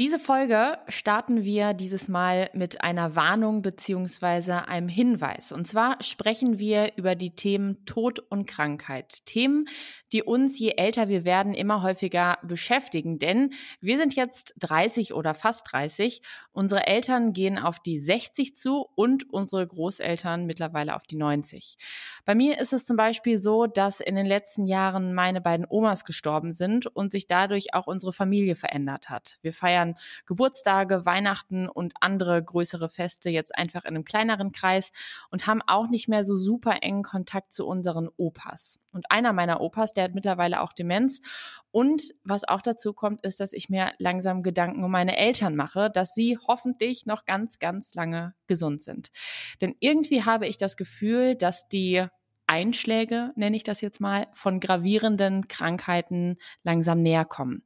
Diese Folge starten wir dieses Mal mit einer Warnung beziehungsweise einem Hinweis. Und zwar sprechen wir über die Themen Tod und Krankheit. Themen, die uns, je älter wir werden, immer häufiger beschäftigen. Denn wir sind jetzt 30 oder fast 30. Unsere Eltern gehen auf die 60 zu und unsere Großeltern mittlerweile auf die 90. Bei mir ist es zum Beispiel so, dass in den letzten Jahren meine beiden Omas gestorben sind und sich dadurch auch unsere Familie verändert hat. Wir feiern feiern Geburtstage, Weihnachten und andere größere Feste jetzt einfach in einem kleineren Kreis und haben auch nicht mehr so super engen Kontakt zu unseren Opas. Und einer meiner Opas, der hat mittlerweile auch Demenz. Und was auch dazu kommt, ist, dass ich mir langsam Gedanken um meine Eltern mache, dass sie hoffentlich noch ganz, ganz lange gesund sind. Denn irgendwie habe ich das Gefühl, dass die Einschläge, nenne ich das jetzt mal, von gravierenden Krankheiten langsam näher kommen.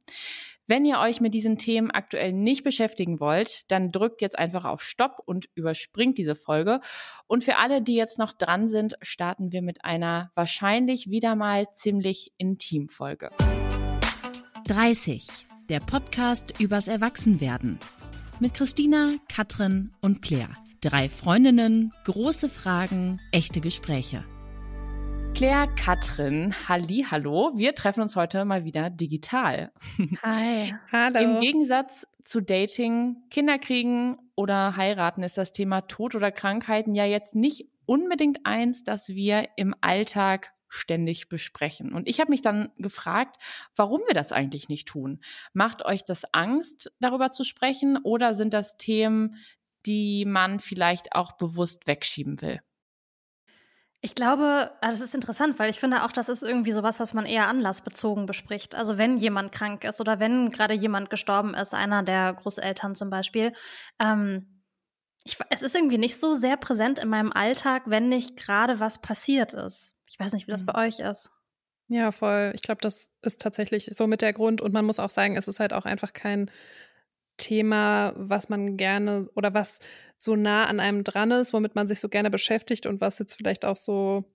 Wenn ihr euch mit diesen Themen aktuell nicht beschäftigen wollt, dann drückt jetzt einfach auf Stopp und überspringt diese Folge. Und für alle, die jetzt noch dran sind, starten wir mit einer wahrscheinlich wieder mal ziemlich intim Folge. 30. Der Podcast übers Erwachsenwerden. Mit Christina, Katrin und Claire. Drei Freundinnen, große Fragen, echte Gespräche. Claire, Katrin, Halli, hallo. Wir treffen uns heute mal wieder digital. Hi. Hallo. Im Gegensatz zu Dating, Kinderkriegen oder heiraten ist das Thema Tod oder Krankheiten ja jetzt nicht unbedingt eins, das wir im Alltag ständig besprechen. Und ich habe mich dann gefragt, warum wir das eigentlich nicht tun. Macht euch das Angst, darüber zu sprechen oder sind das Themen, die man vielleicht auch bewusst wegschieben will? Ich glaube, also das ist interessant, weil ich finde auch, das ist irgendwie sowas, was man eher anlassbezogen bespricht. Also wenn jemand krank ist oder wenn gerade jemand gestorben ist, einer der Großeltern zum Beispiel. Ähm, ich, es ist irgendwie nicht so sehr präsent in meinem Alltag, wenn nicht gerade was passiert ist. Ich weiß nicht, wie das mhm. bei euch ist. Ja, voll. Ich glaube, das ist tatsächlich so mit der Grund. Und man muss auch sagen, es ist halt auch einfach kein Thema, was man gerne oder was so nah an einem dran ist, womit man sich so gerne beschäftigt und was jetzt vielleicht auch so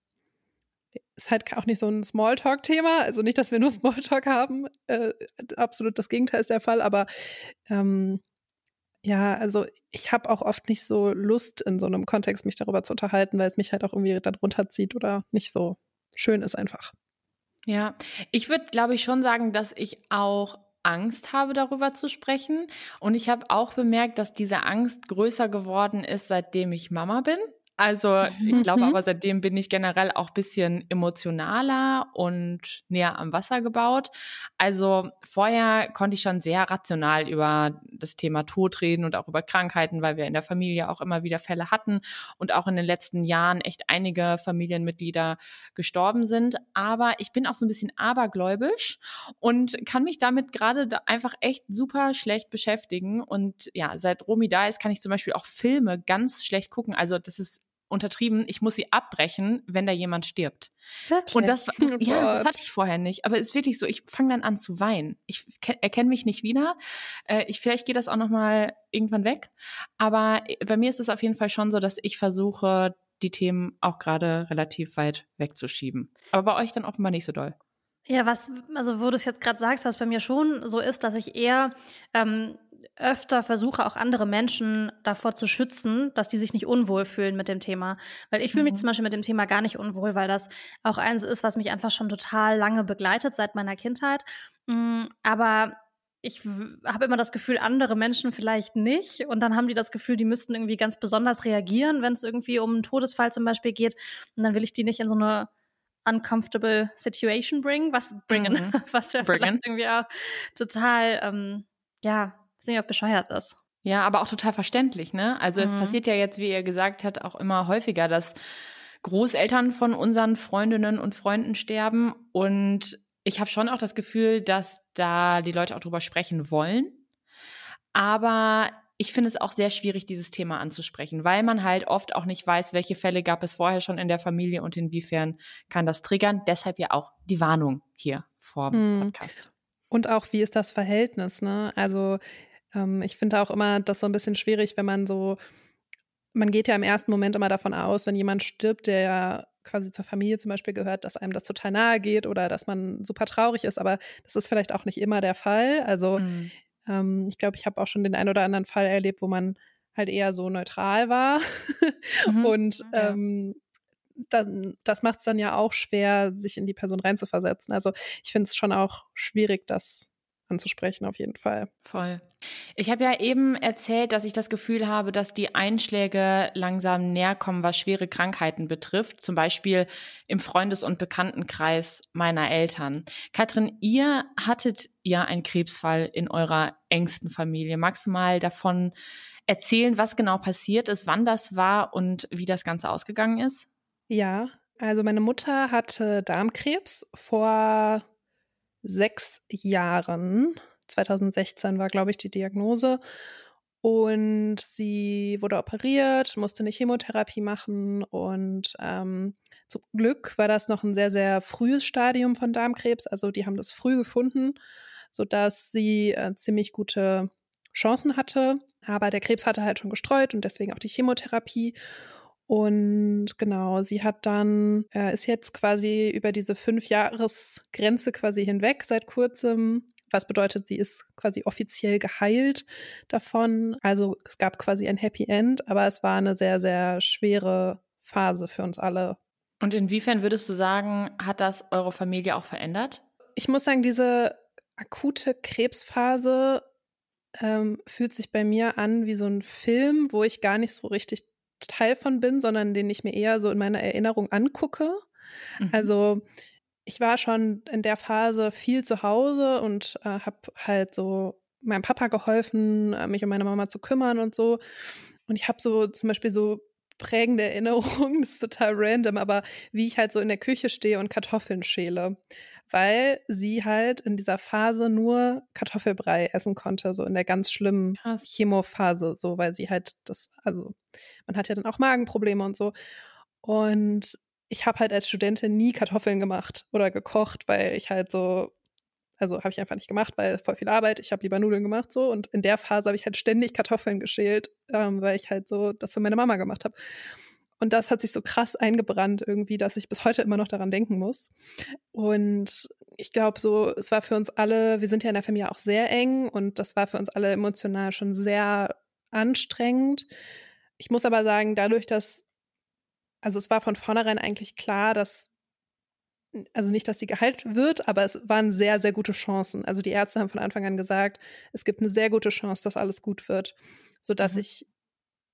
ist halt auch nicht so ein Smalltalk-Thema. Also nicht, dass wir nur Smalltalk haben. Äh, absolut das Gegenteil ist der Fall. Aber ähm, ja, also ich habe auch oft nicht so Lust in so einem Kontext, mich darüber zu unterhalten, weil es mich halt auch irgendwie dann runterzieht oder nicht so schön ist einfach. Ja, ich würde, glaube ich, schon sagen, dass ich auch Angst habe, darüber zu sprechen. Und ich habe auch bemerkt, dass diese Angst größer geworden ist, seitdem ich Mama bin. Also ich glaube mhm. aber, seitdem bin ich generell auch bisschen emotionaler und näher am Wasser gebaut. Also vorher konnte ich schon sehr rational über das Thema Tod reden und auch über Krankheiten, weil wir in der Familie auch immer wieder Fälle hatten und auch in den letzten Jahren echt einige Familienmitglieder gestorben sind. Aber ich bin auch so ein bisschen abergläubisch und kann mich damit gerade einfach echt super schlecht beschäftigen. Und ja, seit Romy da ist, kann ich zum Beispiel auch Filme ganz schlecht gucken. Also das ist untertrieben, ich muss sie abbrechen, wenn da jemand stirbt. Wirklich? Und das, das ja, das hatte ich vorher nicht. Aber es ist wirklich so, ich fange dann an zu weinen. Ich erkenne mich nicht wieder. Äh, ich, vielleicht geht das auch nochmal irgendwann weg. Aber äh, bei mir ist es auf jeden Fall schon so, dass ich versuche, die Themen auch gerade relativ weit wegzuschieben. Aber bei euch dann offenbar nicht so doll. Ja, was, also wo du es jetzt gerade sagst, was bei mir schon so ist, dass ich eher ähm, öfter versuche, auch andere Menschen davor zu schützen, dass die sich nicht unwohl fühlen mit dem Thema. Weil ich fühle mich mhm. zum Beispiel mit dem Thema gar nicht unwohl, weil das auch eins ist, was mich einfach schon total lange begleitet seit meiner Kindheit. Mm, aber ich habe immer das Gefühl, andere Menschen vielleicht nicht. Und dann haben die das Gefühl, die müssten irgendwie ganz besonders reagieren, wenn es irgendwie um einen Todesfall zum Beispiel geht. Und dann will ich die nicht in so eine uncomfortable situation bringen, was bringen, mhm. was ja bringen. irgendwie auch total, ähm, ja, weiß nicht, ob bescheuert ist. Ja, aber auch total verständlich, ne? Also mhm. es passiert ja jetzt, wie ihr gesagt habt, auch immer häufiger, dass Großeltern von unseren Freundinnen und Freunden sterben. Und ich habe schon auch das Gefühl, dass da die Leute auch drüber sprechen wollen. Aber ich finde es auch sehr schwierig, dieses Thema anzusprechen, weil man halt oft auch nicht weiß, welche Fälle gab es vorher schon in der Familie und inwiefern kann das triggern. Deshalb ja auch die Warnung hier vor dem hm. Podcast. Und auch, wie ist das Verhältnis, ne? Also ähm, ich finde auch immer das so ein bisschen schwierig, wenn man so, man geht ja im ersten Moment immer davon aus, wenn jemand stirbt, der ja quasi zur Familie zum Beispiel gehört, dass einem das total nahe geht oder dass man super traurig ist, aber das ist vielleicht auch nicht immer der Fall. Also mhm. Ähm, ich glaube, ich habe auch schon den einen oder anderen Fall erlebt, wo man halt eher so neutral war. Mhm. Und ja. ähm, dann, das macht es dann ja auch schwer, sich in die Person reinzuversetzen. Also ich finde es schon auch schwierig, das anzusprechen, auf jeden Fall. Voll. Ich habe ja eben erzählt, dass ich das Gefühl habe, dass die Einschläge langsam näher kommen, was schwere Krankheiten betrifft. Zum Beispiel im Freundes- und Bekanntenkreis meiner Eltern. Katrin, ihr hattet ja einen Krebsfall in eurer engsten Familie. Magst du mal davon erzählen, was genau passiert ist, wann das war und wie das Ganze ausgegangen ist? Ja, also meine Mutter hatte Darmkrebs vor sechs Jahren. 2016 war, glaube ich, die Diagnose. Und sie wurde operiert, musste eine Chemotherapie machen. Und ähm, zum Glück war das noch ein sehr, sehr frühes Stadium von Darmkrebs. Also die haben das früh gefunden, sodass sie äh, ziemlich gute Chancen hatte. Aber der Krebs hatte halt schon gestreut und deswegen auch die Chemotherapie. Und genau, sie hat dann, äh, ist jetzt quasi über diese fünf Jahresgrenze quasi hinweg seit kurzem. Was bedeutet, sie ist quasi offiziell geheilt davon. Also es gab quasi ein Happy End, aber es war eine sehr, sehr schwere Phase für uns alle. Und inwiefern würdest du sagen, hat das eure Familie auch verändert? Ich muss sagen, diese akute Krebsphase ähm, fühlt sich bei mir an wie so ein Film, wo ich gar nicht so richtig Teil von bin, sondern den ich mir eher so in meiner Erinnerung angucke. Mhm. Also ich war schon in der Phase viel zu Hause und äh, habe halt so meinem Papa geholfen, äh, mich um meine Mama zu kümmern und so. Und ich habe so zum Beispiel so prägende Erinnerungen, das ist total random, aber wie ich halt so in der Küche stehe und Kartoffeln schäle weil sie halt in dieser Phase nur Kartoffelbrei essen konnte, so in der ganz schlimmen Krass. Chemophase, so weil sie halt das, also man hat ja dann auch Magenprobleme und so. Und ich habe halt als Studentin nie Kartoffeln gemacht oder gekocht, weil ich halt so, also habe ich einfach nicht gemacht, weil voll viel Arbeit. Ich habe lieber Nudeln gemacht so. Und in der Phase habe ich halt ständig Kartoffeln geschält, ähm, weil ich halt so das für meine Mama gemacht habe. Und das hat sich so krass eingebrannt irgendwie, dass ich bis heute immer noch daran denken muss. Und ich glaube so, es war für uns alle, wir sind ja in der Familie auch sehr eng und das war für uns alle emotional schon sehr anstrengend. Ich muss aber sagen, dadurch, dass, also es war von vornherein eigentlich klar, dass also nicht, dass sie geheilt wird, aber es waren sehr, sehr gute Chancen. Also die Ärzte haben von Anfang an gesagt, es gibt eine sehr gute Chance, dass alles gut wird, sodass mhm. ich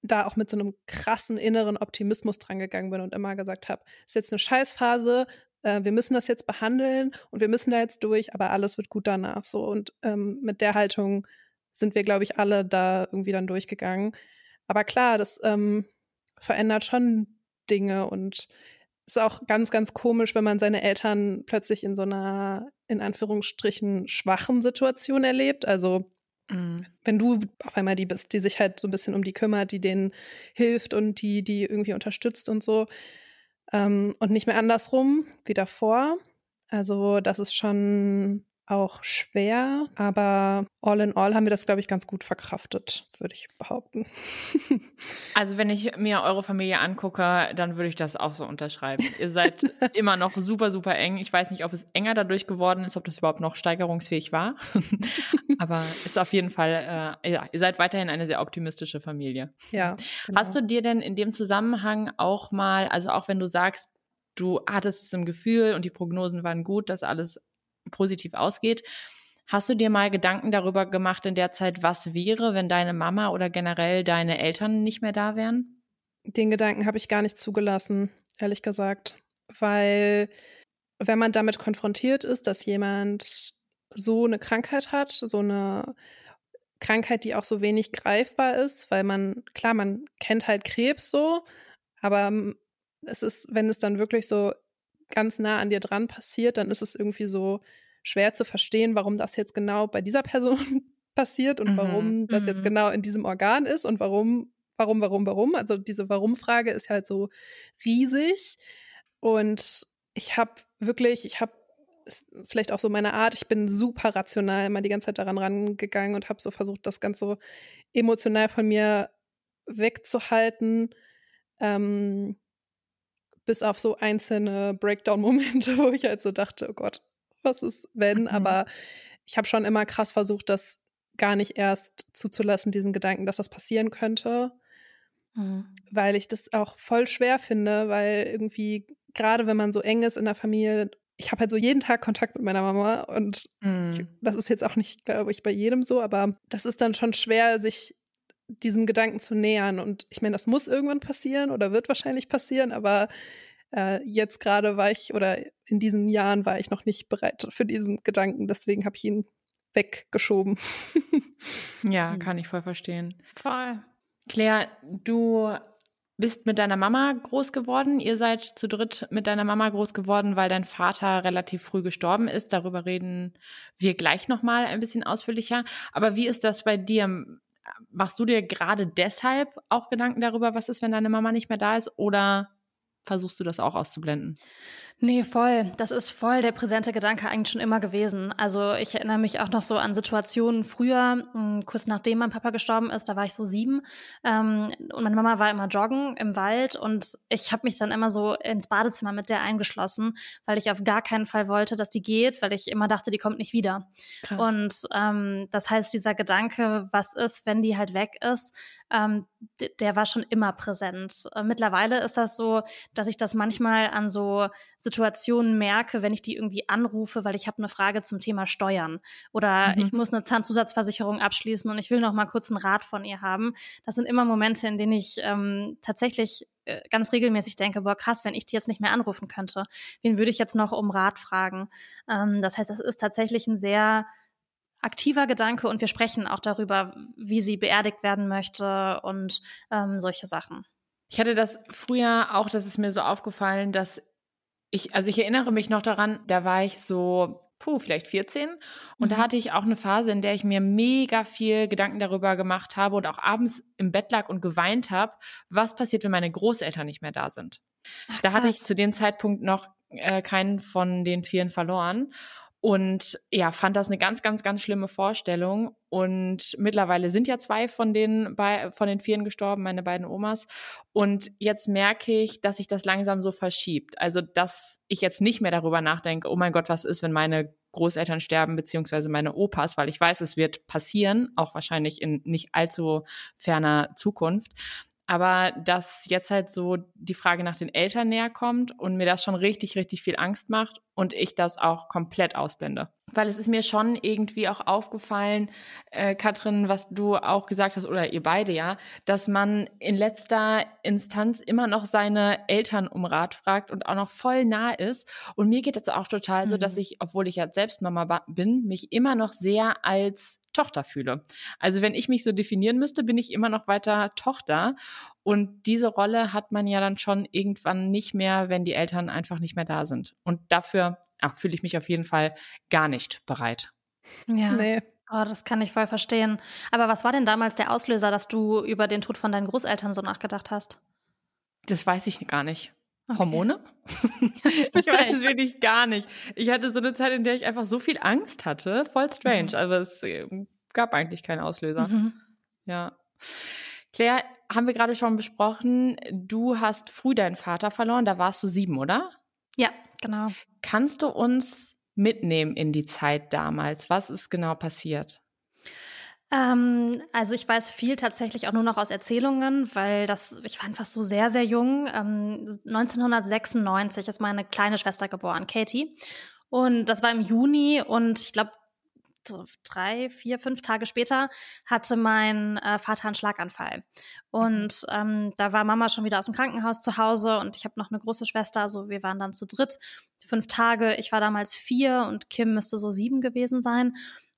da auch mit so einem krassen inneren Optimismus dran gegangen bin und immer gesagt habe, es ist jetzt eine Scheißphase, äh, wir müssen das jetzt behandeln und wir müssen da jetzt durch, aber alles wird gut danach so. Und ähm, mit der Haltung sind wir, glaube ich, alle da irgendwie dann durchgegangen. Aber klar, das ähm, verändert schon Dinge und ist auch ganz, ganz komisch, wenn man seine Eltern plötzlich in so einer, in Anführungsstrichen, schwachen Situation erlebt. Also. Wenn du auf einmal die bist, die sich halt so ein bisschen um die kümmert, die denen hilft und die, die irgendwie unterstützt und so. Ähm, und nicht mehr andersrum wie davor. Also, das ist schon auch schwer, aber all in all haben wir das, glaube ich, ganz gut verkraftet, würde ich behaupten. Also wenn ich mir eure Familie angucke, dann würde ich das auch so unterschreiben. Ihr seid immer noch super, super eng. Ich weiß nicht, ob es enger dadurch geworden ist, ob das überhaupt noch steigerungsfähig war. aber ist auf jeden Fall, äh, ja, ihr seid weiterhin eine sehr optimistische Familie. Ja. Genau. Hast du dir denn in dem Zusammenhang auch mal, also auch wenn du sagst, du hattest es im Gefühl und die Prognosen waren gut, dass alles positiv ausgeht. Hast du dir mal Gedanken darüber gemacht in der Zeit, was wäre, wenn deine Mama oder generell deine Eltern nicht mehr da wären? Den Gedanken habe ich gar nicht zugelassen, ehrlich gesagt, weil wenn man damit konfrontiert ist, dass jemand so eine Krankheit hat, so eine Krankheit, die auch so wenig greifbar ist, weil man, klar, man kennt halt Krebs so, aber es ist, wenn es dann wirklich so ganz nah an dir dran passiert, dann ist es irgendwie so schwer zu verstehen, warum das jetzt genau bei dieser Person passiert und mhm. warum das jetzt mhm. genau in diesem Organ ist und warum, warum, warum, warum. Also diese Warum-Frage ist halt so riesig. Und ich habe wirklich, ich habe vielleicht auch so meine Art, ich bin super rational immer die ganze Zeit daran rangegangen und habe so versucht, das ganz so emotional von mir wegzuhalten. Ähm, bis auf so einzelne Breakdown-Momente, wo ich halt so dachte, oh Gott, was ist wenn? Mhm. Aber ich habe schon immer krass versucht, das gar nicht erst zuzulassen, diesen Gedanken, dass das passieren könnte. Mhm. Weil ich das auch voll schwer finde, weil irgendwie, gerade wenn man so eng ist in der Familie, ich habe halt so jeden Tag Kontakt mit meiner Mama und mhm. ich, das ist jetzt auch nicht, glaube ich, bei jedem so, aber das ist dann schon schwer, sich diesem Gedanken zu nähern. Und ich meine, das muss irgendwann passieren oder wird wahrscheinlich passieren, aber äh, jetzt gerade war ich oder in diesen Jahren war ich noch nicht bereit für diesen Gedanken. Deswegen habe ich ihn weggeschoben. ja, hm. kann ich voll verstehen. Voll. Claire, du bist mit deiner Mama groß geworden. Ihr seid zu dritt mit deiner Mama groß geworden, weil dein Vater relativ früh gestorben ist. Darüber reden wir gleich nochmal ein bisschen ausführlicher. Aber wie ist das bei dir? Machst du dir gerade deshalb auch Gedanken darüber, was ist, wenn deine Mama nicht mehr da ist? Oder versuchst du das auch auszublenden? Nee, voll. Das ist voll der präsente Gedanke eigentlich schon immer gewesen. Also ich erinnere mich auch noch so an Situationen früher, hm, kurz nachdem mein Papa gestorben ist, da war ich so sieben ähm, und meine Mama war immer joggen im Wald und ich habe mich dann immer so ins Badezimmer mit der eingeschlossen, weil ich auf gar keinen Fall wollte, dass die geht, weil ich immer dachte, die kommt nicht wieder. Krass. Und ähm, das heißt, dieser Gedanke, was ist, wenn die halt weg ist, ähm, der war schon immer präsent. Äh, mittlerweile ist das so, dass ich das manchmal an so Situationen merke, wenn ich die irgendwie anrufe, weil ich habe eine Frage zum Thema Steuern oder mhm. ich muss eine Zahnzusatzversicherung abschließen und ich will noch mal kurz einen Rat von ihr haben. Das sind immer Momente, in denen ich ähm, tatsächlich äh, ganz regelmäßig denke, boah, krass, wenn ich die jetzt nicht mehr anrufen könnte, wen würde ich jetzt noch um Rat fragen? Ähm, das heißt, das ist tatsächlich ein sehr aktiver Gedanke und wir sprechen auch darüber, wie sie beerdigt werden möchte und ähm, solche Sachen. Ich hatte das früher auch, das ist mir so aufgefallen, dass ich, also ich erinnere mich noch daran, da war ich so, puh, vielleicht 14 und mhm. da hatte ich auch eine Phase, in der ich mir mega viel Gedanken darüber gemacht habe und auch abends im Bett lag und geweint habe, was passiert, wenn meine Großeltern nicht mehr da sind. Ach, da hatte ich zu dem Zeitpunkt noch äh, keinen von den vielen verloren und ja, fand das eine ganz, ganz, ganz schlimme Vorstellung. Und mittlerweile sind ja zwei von den, von den Vieren gestorben, meine beiden Omas. Und jetzt merke ich, dass sich das langsam so verschiebt. Also, dass ich jetzt nicht mehr darüber nachdenke, oh mein Gott, was ist, wenn meine Großeltern sterben, beziehungsweise meine Opas, weil ich weiß, es wird passieren, auch wahrscheinlich in nicht allzu ferner Zukunft. Aber dass jetzt halt so die Frage nach den Eltern näher kommt und mir das schon richtig, richtig viel Angst macht und ich das auch komplett ausblende. Weil es ist mir schon irgendwie auch aufgefallen, äh, Katrin, was du auch gesagt hast, oder ihr beide ja, dass man in letzter Instanz immer noch seine Eltern um Rat fragt und auch noch voll nah ist. Und mir geht es auch total mhm. so, dass mhm. ich, obwohl ich ja selbst Mama bin, mich immer noch sehr als Tochter fühle. Also wenn ich mich so definieren müsste, bin ich immer noch weiter Tochter. Und diese Rolle hat man ja dann schon irgendwann nicht mehr, wenn die Eltern einfach nicht mehr da sind. Und dafür fühle ich mich auf jeden Fall gar nicht bereit. Ja. Nee. Oh, das kann ich voll verstehen. Aber was war denn damals der Auslöser, dass du über den Tod von deinen Großeltern so nachgedacht hast? Das weiß ich gar nicht. Okay. Hormone? ich weiß es wirklich gar nicht. Ich hatte so eine Zeit, in der ich einfach so viel Angst hatte. Voll strange. Mhm. Aber es äh, gab eigentlich keinen Auslöser. Mhm. Ja. Claire, haben wir gerade schon besprochen, du hast früh deinen Vater verloren. Da warst du sieben, oder? Ja, genau. Kannst du uns mitnehmen in die Zeit damals? Was ist genau passiert? Ähm, also ich weiß viel tatsächlich auch nur noch aus Erzählungen, weil das, ich war einfach so sehr, sehr jung. Ähm, 1996 ist meine kleine Schwester geboren, Katie. Und das war im Juni und ich glaube, drei, vier, fünf Tage später hatte mein äh, Vater einen Schlaganfall. Und mhm. ähm, da war Mama schon wieder aus dem Krankenhaus zu Hause und ich habe noch eine große Schwester, also wir waren dann zu dritt. Fünf Tage, ich war damals vier und Kim müsste so sieben gewesen sein.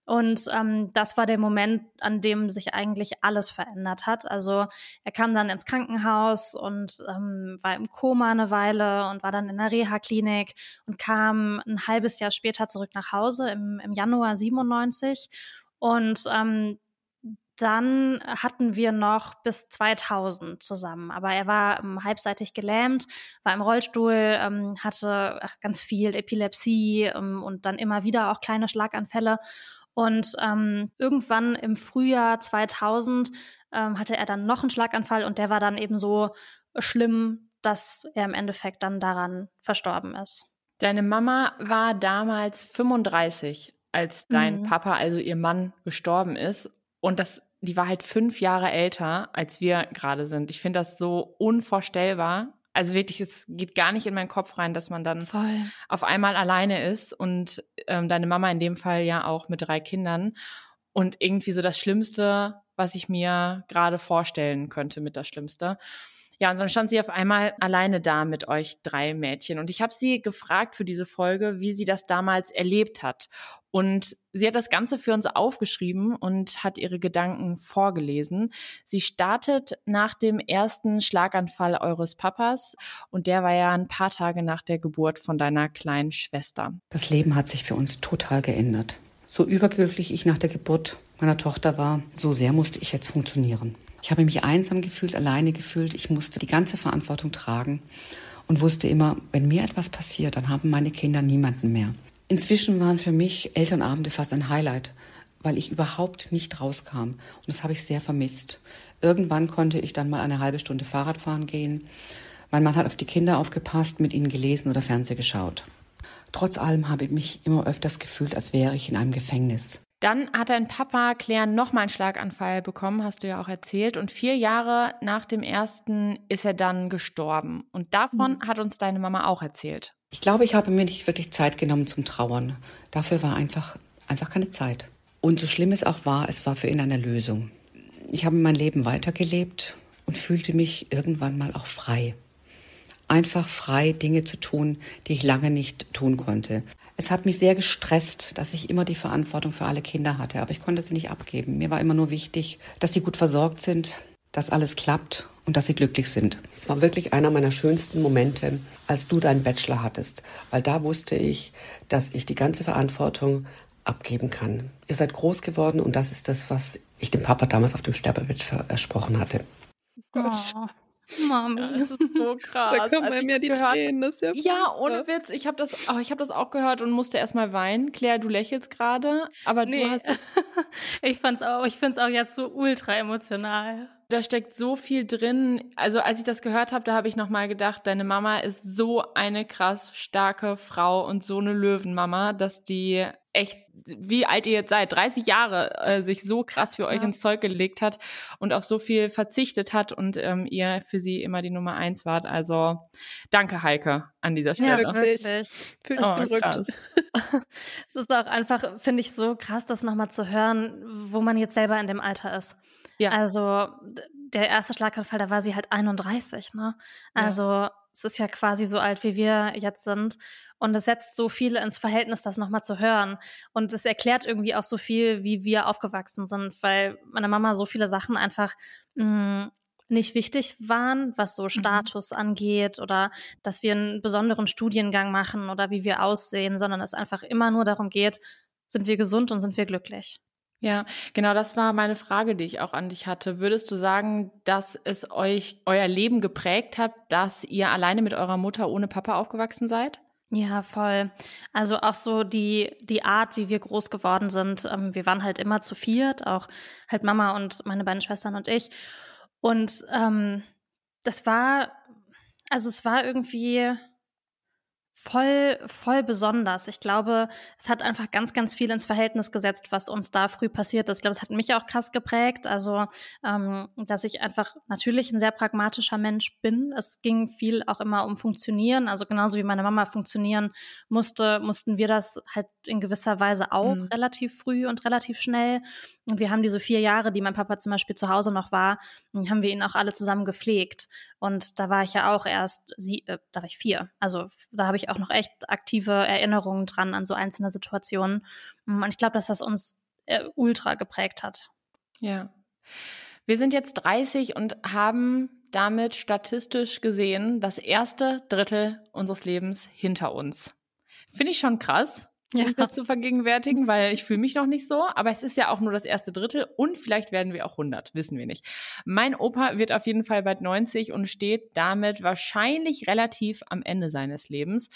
Und ähm, das war der Moment, an dem sich eigentlich alles verändert hat. Also er kam dann ins Krankenhaus und ähm, war im Koma eine Weile und war dann in der Reha-Klinik und kam ein halbes Jahr später zurück nach Hause im, im Januar 97. Und ähm, dann hatten wir noch bis 2000 zusammen. Aber er war ähm, halbseitig gelähmt, war im Rollstuhl, ähm, hatte ach, ganz viel Epilepsie ähm, und dann immer wieder auch kleine Schlaganfälle. Und ähm, irgendwann im Frühjahr 2000 ähm, hatte er dann noch einen Schlaganfall und der war dann eben so schlimm, dass er im Endeffekt dann daran verstorben ist. Deine Mama war damals 35. als dein mhm. Papa, also ihr Mann, gestorben ist. Und das, die war halt fünf Jahre älter, als wir gerade sind. Ich finde das so unvorstellbar. Also wirklich, es geht gar nicht in meinen Kopf rein, dass man dann Voll. auf einmal alleine ist und ähm, deine Mama in dem Fall ja auch mit drei Kindern. Und irgendwie so das Schlimmste, was ich mir gerade vorstellen könnte mit das Schlimmste. Ja, und dann stand sie auf einmal alleine da mit euch drei Mädchen. Und ich habe sie gefragt für diese Folge, wie sie das damals erlebt hat. Und sie hat das Ganze für uns aufgeschrieben und hat ihre Gedanken vorgelesen. Sie startet nach dem ersten Schlaganfall eures Papas und der war ja ein paar Tage nach der Geburt von deiner kleinen Schwester. Das Leben hat sich für uns total geändert. So überglücklich ich nach der Geburt meiner Tochter war, so sehr musste ich jetzt funktionieren. Ich habe mich einsam gefühlt, alleine gefühlt. Ich musste die ganze Verantwortung tragen und wusste immer, wenn mir etwas passiert, dann haben meine Kinder niemanden mehr. Inzwischen waren für mich Elternabende fast ein Highlight, weil ich überhaupt nicht rauskam. Und das habe ich sehr vermisst. Irgendwann konnte ich dann mal eine halbe Stunde Fahrrad fahren gehen. Mein Mann hat auf die Kinder aufgepasst, mit ihnen gelesen oder Fernseh geschaut. Trotz allem habe ich mich immer öfters gefühlt, als wäre ich in einem Gefängnis. Dann hat dein Papa Claire nochmal einen Schlaganfall bekommen, hast du ja auch erzählt. Und vier Jahre nach dem ersten ist er dann gestorben. Und davon mhm. hat uns deine Mama auch erzählt. Ich glaube, ich habe mir nicht wirklich Zeit genommen zum Trauern. Dafür war einfach, einfach keine Zeit. Und so schlimm es auch war, es war für ihn eine Lösung. Ich habe mein Leben weitergelebt und fühlte mich irgendwann mal auch frei einfach frei, Dinge zu tun, die ich lange nicht tun konnte. Es hat mich sehr gestresst, dass ich immer die Verantwortung für alle Kinder hatte, aber ich konnte sie nicht abgeben. Mir war immer nur wichtig, dass sie gut versorgt sind, dass alles klappt und dass sie glücklich sind. Es war wirklich einer meiner schönsten Momente, als du deinen Bachelor hattest, weil da wusste ich, dass ich die ganze Verantwortung abgeben kann. Ihr seid groß geworden und das ist das, was ich dem Papa damals auf dem Sterbebett versprochen hatte. Gott. Oh. Mami, ja, das ist so krass. da kommen bei mir die gehört, Tränen, das ist ja Ja, ohne Witz, ich habe das, oh, ich hab das auch gehört und musste erstmal weinen. Claire, du lächelst gerade, aber nee. du hast Ich fand's auch, ich find's auch jetzt so ultra emotional. Da steckt so viel drin. Also als ich das gehört habe, da habe ich nochmal gedacht, deine Mama ist so eine krass starke Frau und so eine Löwenmama, dass die echt, wie alt ihr jetzt seid, 30 Jahre äh, sich so krass für euch ins Zeug gelegt hat und auch so viel verzichtet hat und ähm, ihr für sie immer die Nummer eins wart. Also danke, Heike, an dieser Stelle. Ja, wirklich. Fühl dich oh, es ist auch einfach, finde ich, so krass, das nochmal zu hören, wo man jetzt selber in dem Alter ist. Ja. Also der erste Schlaganfall, da war sie halt 31, ne? Also ja. Es ist ja quasi so alt, wie wir jetzt sind. Und es setzt so viel ins Verhältnis, das nochmal zu hören. Und es erklärt irgendwie auch so viel, wie wir aufgewachsen sind, weil meine Mama so viele Sachen einfach mh, mm, nicht wichtig waren, was so mhm. Status mhm. angeht oder dass wir einen besonderen Studiengang machen oder wie wir aussehen, sondern es einfach immer nur darum geht, sind wir gesund und sind wir glücklich. Ja, genau, das war meine Frage, die ich auch an dich hatte. Würdest du sagen, dass es euch euer Leben geprägt hat, dass ihr alleine mit eurer Mutter ohne Papa aufgewachsen seid? Ja, voll. Also auch so die, die Art, wie wir groß geworden sind. Ähm, wir waren halt immer zu viert, auch halt Mama und meine beiden Schwestern und ich. Und ähm, das war, also es war irgendwie, voll, voll besonders. Ich glaube, es hat einfach ganz, ganz viel ins Verhältnis gesetzt, was uns da früh passiert ist. Ich glaube, es hat mich auch krass geprägt. Also, ähm, dass ich einfach natürlich ein sehr pragmatischer Mensch bin. Es ging viel auch immer um Funktionieren. Also genauso wie meine Mama funktionieren musste, mussten wir das halt in gewisser Weise auch mhm. relativ früh und relativ schnell. Und wir haben diese vier Jahre, die mein Papa zum Beispiel zu Hause noch war, haben wir ihn auch alle zusammen gepflegt. Und da war ich ja auch erst, sie, äh, da war ich vier. Also da habe ich auch noch echt aktive Erinnerungen dran an so einzelne Situationen. Mm, und ich glaube, dass das uns äh, ultra geprägt hat. Ja. Wir sind jetzt 30 und haben damit statistisch gesehen das erste Drittel unseres Lebens hinter uns. Finde ich schon krass ja. das zu vergegenwärtigen, weil ich fühle mich noch nicht so. Aber es ist ja auch nur das erste Drittel und vielleicht werden wir auch 100, wissen wir nicht. Mein Opa wird auf jeden Fall bald 90 und steht damit wahrscheinlich relativ am Ende seines Lebens.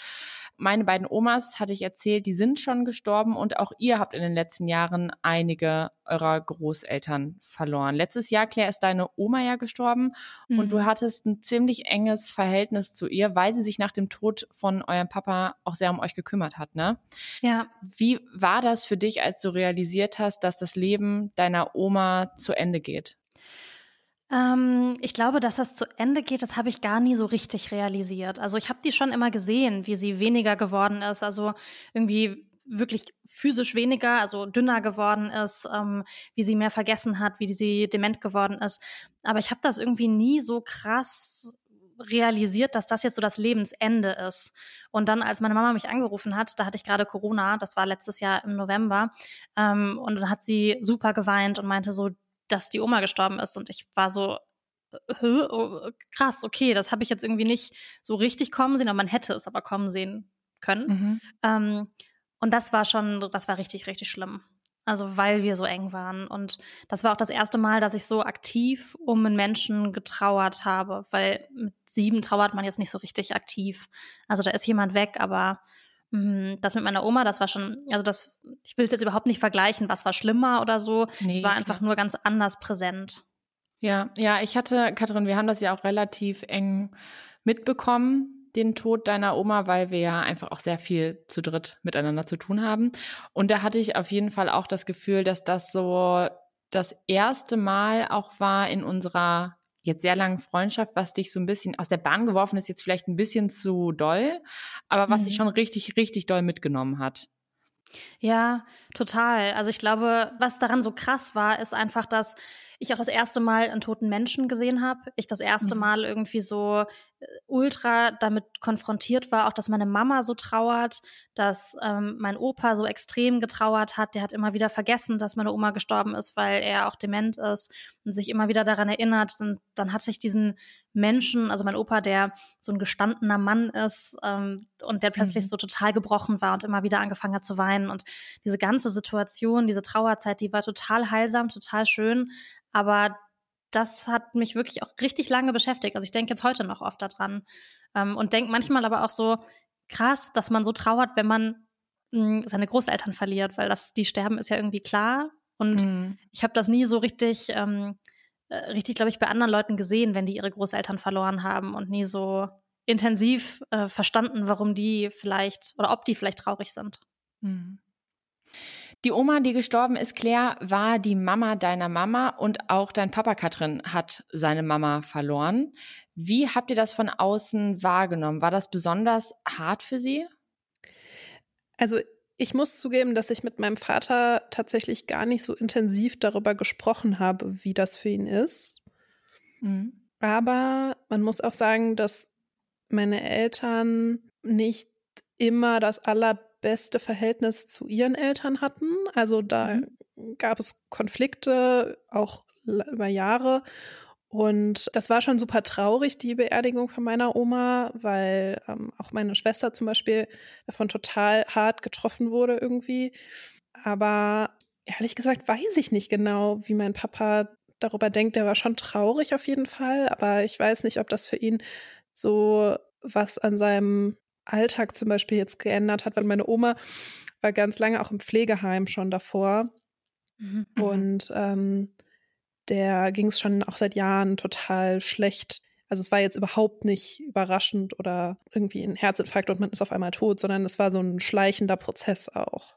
Meine beiden Omas, hatte ich erzählt, die sind schon gestorben und auch ihr habt in den letzten Jahren einige eurer Großeltern verloren. Letztes Jahr, Claire, ist deine Oma ja gestorben mhm. und du mhm. hattest ein ziemlich enges Verhältnis zu ihr, weil sie sich nach dem Tod von eurem Papa auch sehr um euch gekümmert hat, ne? Ja. Wie war das für dich, als du realisiert hast, dass das Leben deiner Oma zu Ende geht? Ähm, ich glaube, dass das zu Ende geht, das habe ich gar nie so richtig realisiert. Also ich habe die schon immer gesehen, wie sie weniger geworden ist. Also irgendwie wirklich physisch weniger, also dünner geworden ist, ähm, wie sie mehr vergessen hat, wie sie dement geworden ist. Aber ich habe das irgendwie nie so krass realisiert, dass das jetzt so das Lebensende ist. Und dann, als meine Mama mich angerufen hat, da hatte ich gerade Corona, das war letztes Jahr im November, ähm, und dann hat sie super geweint und meinte so, dass die Oma gestorben ist. Und ich war so, oh, krass, okay, das habe ich jetzt irgendwie nicht so richtig kommen sehen, aber man hätte es aber kommen sehen können. Mhm. Ähm, und das war schon, das war richtig, richtig schlimm. Also weil wir so eng waren. Und das war auch das erste Mal, dass ich so aktiv um einen Menschen getrauert habe, weil mit sieben trauert man jetzt nicht so richtig aktiv. Also da ist jemand weg, aber das mit meiner Oma, das war schon, also das, ich will es jetzt überhaupt nicht vergleichen, was war schlimmer oder so. Nee, es war einfach klar. nur ganz anders präsent. Ja, ja, ich hatte, Katrin, wir haben das ja auch relativ eng mitbekommen den Tod deiner Oma, weil wir ja einfach auch sehr viel zu dritt miteinander zu tun haben. Und da hatte ich auf jeden Fall auch das Gefühl, dass das so das erste Mal auch war in unserer jetzt sehr langen Freundschaft, was dich so ein bisschen aus der Bahn geworfen ist, jetzt vielleicht ein bisschen zu doll, aber was mhm. dich schon richtig, richtig doll mitgenommen hat. Ja, total. Also ich glaube, was daran so krass war, ist einfach, dass ich auch das erste Mal einen toten Menschen gesehen habe. Ich das erste mhm. Mal irgendwie so ultra damit konfrontiert war, auch dass meine Mama so trauert, dass ähm, mein Opa so extrem getrauert hat. Der hat immer wieder vergessen, dass meine Oma gestorben ist, weil er auch dement ist und sich immer wieder daran erinnert. Und dann hatte ich diesen Menschen, also mein Opa, der so ein gestandener Mann ist ähm, und der plötzlich mhm. so total gebrochen war und immer wieder angefangen hat zu weinen. Und diese ganze Situation, diese Trauerzeit, die war total heilsam, total schön. Aber das hat mich wirklich auch richtig lange beschäftigt. Also ich denke jetzt heute noch oft daran ähm, und denke manchmal aber auch so krass, dass man so trauert, wenn man mh, hm, seine Großeltern verliert, weil das die sterben ist ja irgendwie klar und mhm. ich habe das nie so richtig ähm, äh, richtig, glaube ich, bei anderen Leuten gesehen, wenn die ihre Großeltern verloren haben und nie so intensiv äh, verstanden, warum die vielleicht oder ob die vielleicht traurig sind. Mhm. Die Oma, die gestorben ist, Claire, war die Mama deiner Mama und auch dein Papa Katrin hat seine Mama verloren. Wie habt ihr das von außen wahrgenommen? War das besonders hart für sie? Also ich muss zugeben, dass ich mit meinem Vater tatsächlich gar nicht so intensiv darüber gesprochen habe, wie das für ihn ist. Mhm. Aber man muss auch sagen, dass meine Eltern nicht immer das aller beste Verhältnis zu ihren Eltern hatten. Also da mhm. gab es Konflikte auch über Jahre. Und das war schon super traurig, die Beerdigung von meiner Oma, weil ähm, auch meine Schwester zum Beispiel davon total hart getroffen wurde irgendwie. Aber ehrlich gesagt weiß ich nicht genau, wie mein Papa darüber denkt. Der war schon traurig auf jeden Fall, aber ich weiß nicht, ob das für ihn so was an seinem Alltag zum Beispiel jetzt geändert hat, weil meine Oma war ganz lange auch im Pflegeheim schon davor. Mhm. mhm. Und ähm, der ging es schon auch seit Jahren total schlecht. Also es war jetzt überhaupt nicht überraschend oder irgendwie ein Herzinfarkt und man ist auf einmal tot, sondern es war so ein schleichender Prozess auch.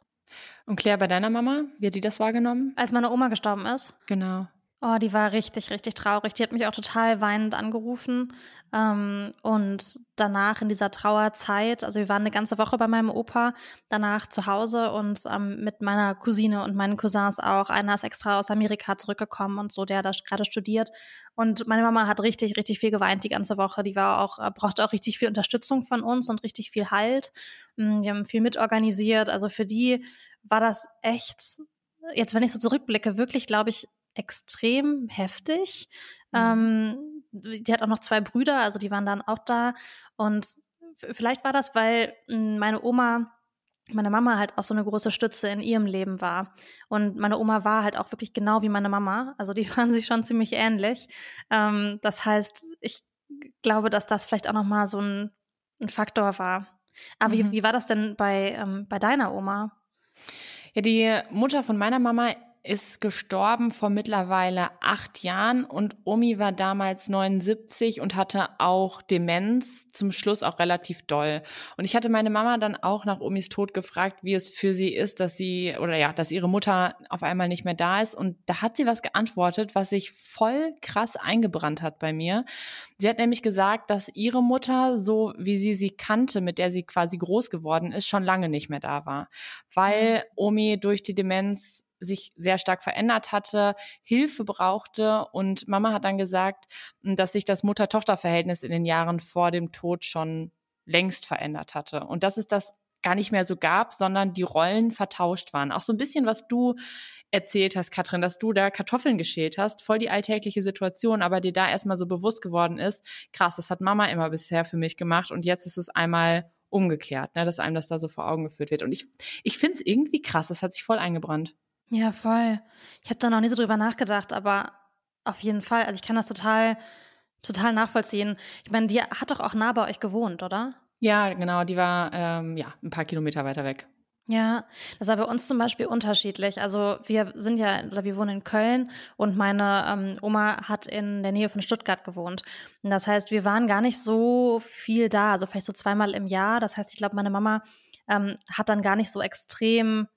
Und Claire, bei deiner Mama, wie hat die das wahrgenommen? Als meine Oma gestorben ist? Genau. Oh, die war richtig, richtig traurig. Die hat mich auch total weinend angerufen. Ähm, und danach in dieser Trauerzeit, also wir waren eine ganze Woche bei meinem Opa, danach zu Hause und ähm, mit meiner Cousine und meinen Cousins auch. Einer ist extra aus Amerika zurückgekommen und so, der da gerade studiert. Und meine Mama hat richtig, richtig viel geweint die ganze Woche. Die war auch, äh, brauchte auch richtig viel Unterstützung von uns und richtig viel Halt. Mm, die haben viel mitorganisiert. Also für die war das echt jetzt, wenn ich so zurückblicke, wirklich, glaube ich, extrem heftig. Mhm. Ähm, die hat auch noch zwei Brüder, also die waren dann auch da. Und vielleicht war das, weil hm, meine Oma meine Mama halt auch so eine große Stütze in ihrem Leben war. Und meine Oma war halt auch wirklich genau wie meine Mama. Also die waren sich schon ziemlich ähnlich. Ähm, das heißt, ich glaube, dass das vielleicht auch nochmal so ein, ein Faktor war. Aber mhm. wie, wie war das denn bei, ähm, bei deiner Oma? Ja, die Mutter von meiner Mama ist gestorben vor mittlerweile acht Jahren und Omi war damals 79 und hatte auch Demenz, zum Schluss auch relativ doll. Und ich hatte meine Mama dann auch nach Omis Tod gefragt, wie es für sie ist, dass sie, oder ja, dass ihre Mutter auf einmal nicht mehr da ist. Und da hat sie was geantwortet, was sich voll krass eingebrannt hat bei mir. Sie hat nämlich gesagt, dass ihre Mutter, so wie sie sie kannte, mit der sie quasi groß geworden ist, schon lange nicht mehr da war. Weil mhm. Omi durch die Demenz sich sehr stark verändert hatte, Hilfe brauchte und Mama hat dann gesagt, dass sich das Mutter-Tochter-Verhältnis in den Jahren vor dem Tod schon längst verändert hatte und dass es das gar nicht mehr so gab, sondern die Rollen vertauscht waren. Auch so ein bisschen, was du erzählt hast, Katrin, dass du da Kartoffeln geschält hast, voll die alltägliche Situation, aber dir da erstmal so bewusst geworden ist, krass, das hat Mama immer bisher für mich gemacht und jetzt ist es einmal umgekehrt, ne, dass einem das da so vor Augen geführt wird. Und ich, ich finde es irgendwie krass, das hat sich voll eingebrannt. Ja, voll. Ich habe da noch nie so drüber nachgedacht, aber auf jeden Fall. Also ich kann das total, total nachvollziehen. Ich meine, die hat doch auch nah bei euch gewohnt, oder? Ja, genau. Die war ähm, ja ein paar Kilometer weiter weg. Ja, das war bei uns zum Beispiel unterschiedlich. Also wir sind ja, oder wir wohnen in Köln und meine ähm, Oma hat in der Nähe von Stuttgart gewohnt. Und das heißt, wir waren gar nicht so viel da, also vielleicht so zweimal im Jahr. Das heißt, ich glaube, meine Mama ähm, hat dann gar nicht so extrem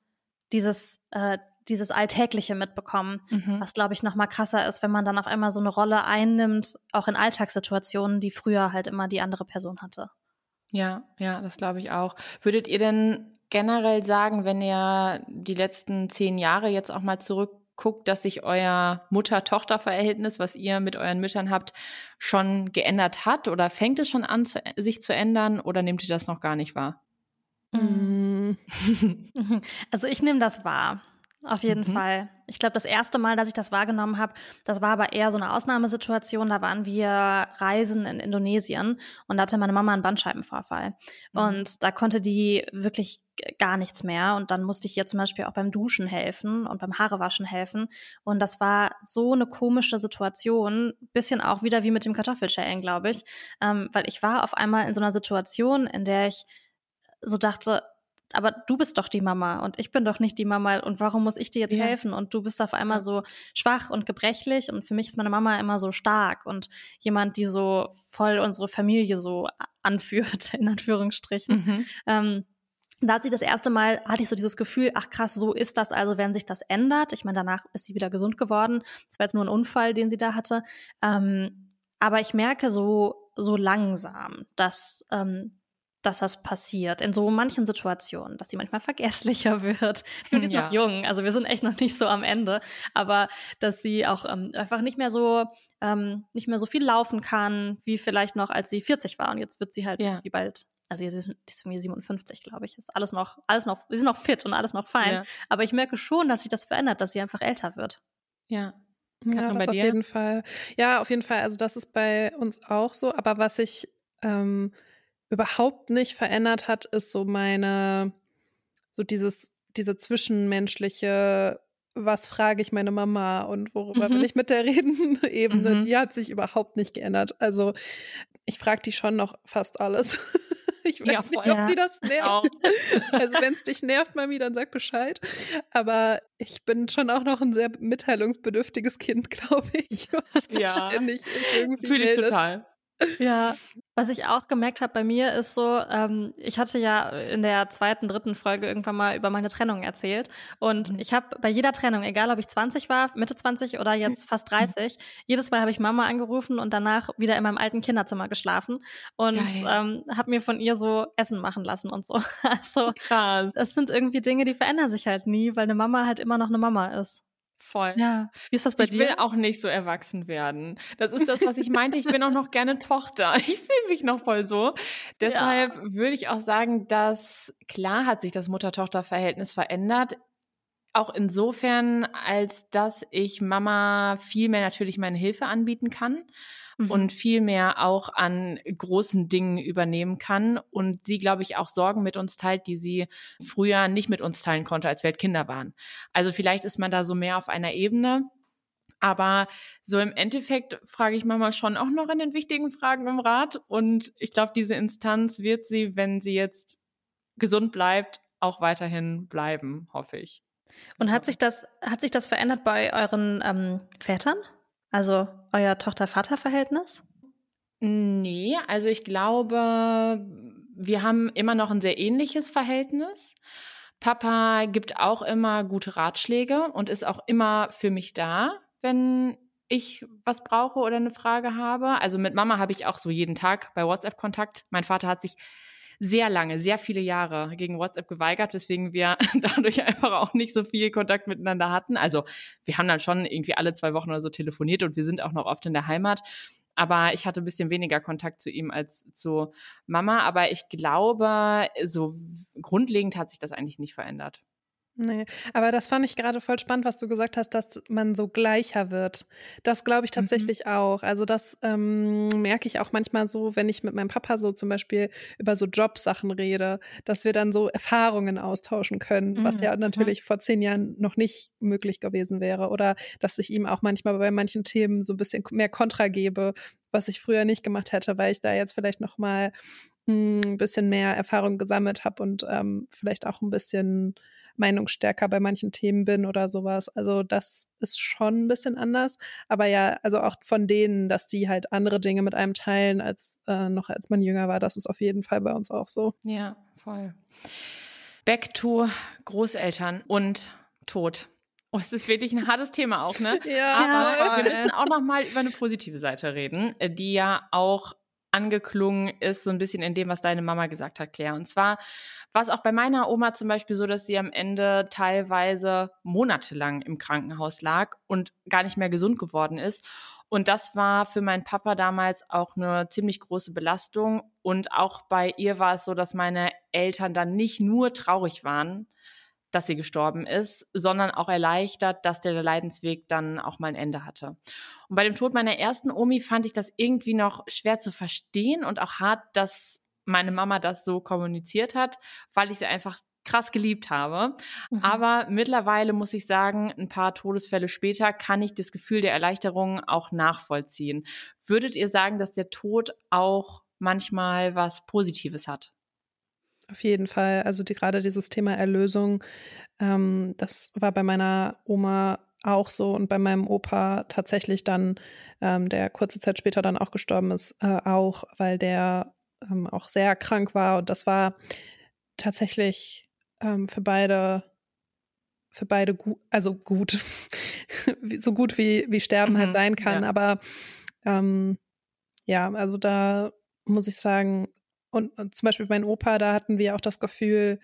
dieses, äh, dieses Alltägliche mitbekommen, mhm. was glaube ich noch mal krasser ist, wenn man dann auf einmal so eine Rolle einnimmt, auch in Alltagssituationen, die früher halt immer die andere Person hatte. Ja, ja, das glaube ich auch. Würdet ihr denn generell sagen, wenn ihr die letzten zehn Jahre jetzt auch mal zurückguckt, dass sich euer Mutter-Tochter-Verhältnis, was ihr mit euren Müttern habt, schon geändert hat? Oder fängt es schon an, zu, sich zu ändern oder nehmt ihr das noch gar nicht wahr? Mm. Also ich nehme das wahr. Auf jeden mhm. Fall. Ich glaube, das erste Mal, dass ich das wahrgenommen habe, das war aber eher so eine Ausnahmesituation. Da waren wir reisen in Indonesien und da hatte meine Mama einen Bandscheibenvorfall. Mhm. Und da konnte die wirklich gar nichts mehr. Und dann musste ich ihr zum Beispiel auch beim Duschen helfen und beim Haarewaschen helfen. Und das war so eine komische Situation. Bisschen auch wieder wie mit dem Kartoffelschälen, glaube ich. Ähm, weil ich war auf einmal in so einer Situation, in der ich so dachte, aber du bist doch die Mama und ich bin doch nicht die Mama und warum muss ich dir jetzt ja. helfen und du bist auf einmal ja. so schwach und gebrechlich und für mich ist meine Mama immer so stark und jemand, die so voll unsere Familie so anführt, in Anführungsstrichen. Mhm. Ähm, da hat sie das erste Mal, hatte ich so dieses Gefühl, ach krass, so ist das also, wenn sich das ändert. Ich meine, danach ist sie wieder gesund geworden. Das war jetzt nur ein Unfall, den sie da hatte. Ähm, aber ich merke so, so langsam, dass ähm, dass das passiert in so manchen Situationen, dass sie manchmal vergesslicher wird. Und die ist ja. noch jung, also wir sind echt noch nicht so am Ende, aber dass sie auch ähm, einfach nicht mehr so ähm, nicht mehr so viel laufen kann, wie vielleicht noch als sie 40 war und jetzt wird sie halt ja. wie bald also sie ist irgendwie 57, glaube ich. Ist alles noch, alles noch, sie ist noch fit und alles noch fein. Ja. Aber ich merke schon, dass sich das verändert, dass sie einfach älter wird. Ja. Ja, auf jeden Fall. Ja, auf jeden Fall. Also das ist bei uns auch so. Aber was ich ähm, überhaupt nicht verändert hat, ist so meine, so dieses, diese zwischenmenschliche, was frage ich meine Mama und worüber mhm. will ich mit der reden, Ebene, mhm. die hat sich überhaupt nicht geändert. Also ich frage die schon noch fast alles. Ich weiß ja, nicht, ob ja. sie das nervt. Also wenn es dich nervt, Mami, dann sag Bescheid. Aber ich bin schon auch noch ein sehr mitteilungsbedürftiges Kind, glaube ich. Was ja, fühle ich total. Ja, was ich auch gemerkt habe bei mir ist so, ähm, ich hatte ja in der zweiten, dritten Folge irgendwann mal über meine Trennung erzählt. Und mhm. ich habe bei jeder Trennung, egal ob ich 20 war, Mitte 20 oder jetzt fast 30, mhm. jedes Mal habe ich Mama angerufen und danach wieder in meinem alten Kinderzimmer geschlafen und ähm, habe mir von ihr so Essen machen lassen und so. Also Krass. das sind irgendwie Dinge, die verändern sich halt nie, weil eine Mama halt immer noch eine Mama ist. Voll. Ja. Wie ist das bei ich dir? Ich will auch nicht so erwachsen werden. Das ist das, was ich meinte. Ich bin auch noch gerne Tochter. Ich fühle mich noch voll so. Deshalb ja. würde ich auch sagen, dass klar hat sich das Mutter-Tochter-Verhältnis verändert. Auch insofern, als dass ich Mama viel mehr natürlich meine Hilfe anbieten kann mhm. und viel mehr auch an großen Dingen übernehmen kann und sie, glaube ich, auch Sorgen mit uns teilt, die sie früher nicht mit uns teilen konnte, als wir halt Kinder waren. Also vielleicht ist man da so mehr auf einer Ebene. Aber so im Endeffekt frage ich Mama schon auch noch in den wichtigen Fragen um Rat. Und ich glaube, diese Instanz wird sie, wenn sie jetzt gesund bleibt, auch weiterhin bleiben, hoffe ich. Und hat sich das, hat sich das verändert bei euren ähm, Vätern? Also euer Tochter-Vater-Verhältnis? Nee, also ich glaube, wir haben immer noch ein sehr ähnliches Verhältnis. Papa gibt auch immer gute Ratschläge und ist auch immer für mich da, wenn ich was brauche oder eine Frage habe. Also mit Mama habe ich auch so jeden Tag bei WhatsApp Kontakt. Mein Vater hat sich sehr lange, sehr viele Jahre gegen WhatsApp geweigert, weswegen wir dadurch einfach auch nicht so viel Kontakt miteinander hatten. Also wir haben dann schon irgendwie alle zwei Wochen oder so telefoniert und wir sind auch noch oft in der Heimat. Aber ich hatte ein bisschen weniger Kontakt zu ihm als zu Mama. Aber ich glaube, so grundlegend hat sich das eigentlich nicht verändert. Nee, aber das fand ich gerade voll spannend, was du gesagt hast, dass man so gleicher wird. Das glaube ich mhm. tatsächlich mhm. auch. Also das ähm, merke ich auch manchmal so, wenn ich mit meinem Papa so zum Beispiel über so Jobsachen rede, dass wir dann so Erfahrungen austauschen können, mhm. was ja natürlich mhm. vor zehn Jahren noch nicht möglich gewesen wäre. Oder dass ich ihm auch manchmal bei manchen Themen so ein bisschen mehr Kontra gebe, was ich früher nicht gemacht hätte, weil ich da jetzt vielleicht noch mal hm, ein bisschen mehr Erfahrung gesammelt habe und ähm, vielleicht auch ein bisschen meinungsstärker bei manchen Themen bin oder sowas. Also das ist schon ein bisschen anders. Aber ja, also auch von denen, dass die halt andere Dinge mit einem teilen, als äh, noch als man jünger war, das ist auf jeden Fall bei uns auch so. Ja, voll. Back to Großeltern und Tod. Oh, es ist wirklich ein hartes Thema auch, ne? ja. Aber wir müssen auch noch mal über eine positive Seite reden, die ja auch angeklungen ist, so ein bisschen in dem, was deine Mama gesagt hat, Claire. Und zwar war es auch bei meiner Oma zum Beispiel so, dass sie am Ende teilweise monatelang im Krankenhaus lag und gar nicht mehr gesund geworden ist. Und das war für meinen Papa damals auch eine ziemlich große Belastung. Und auch bei ihr war es so, dass meine Eltern dann nicht nur traurig waren, dass sie gestorben ist, sondern auch erleichtert, dass der Leidensweg dann auch mal ein Ende hatte. Und bei dem Tod meiner ersten Omi fand ich das irgendwie noch schwer zu verstehen und auch hart, dass meine Mama das so kommuniziert hat, weil ich sie einfach krass geliebt habe. Mhm. Aber mittlerweile muss ich sagen, ein paar Todesfälle später kann ich das Gefühl der Erleichterung auch nachvollziehen. Würdet ihr sagen, dass der Tod auch manchmal was Positives hat? Auf jeden Fall. Also die, gerade dieses Thema Erlösung, ähm, das war bei meiner Oma auch so und bei meinem Opa tatsächlich dann, ähm, der kurze Zeit später dann auch gestorben ist, äh, auch, weil der ähm, auch sehr krank war. Und das war tatsächlich ähm, für beide, für beide gut, also gut, so gut wie, wie Sterben halt mhm, halt sein kann. Ja. Aber ähm, ja, also da muss ich sagen, und, und zum Beispiel mein Opa, da hatten wir auch das Gefühl,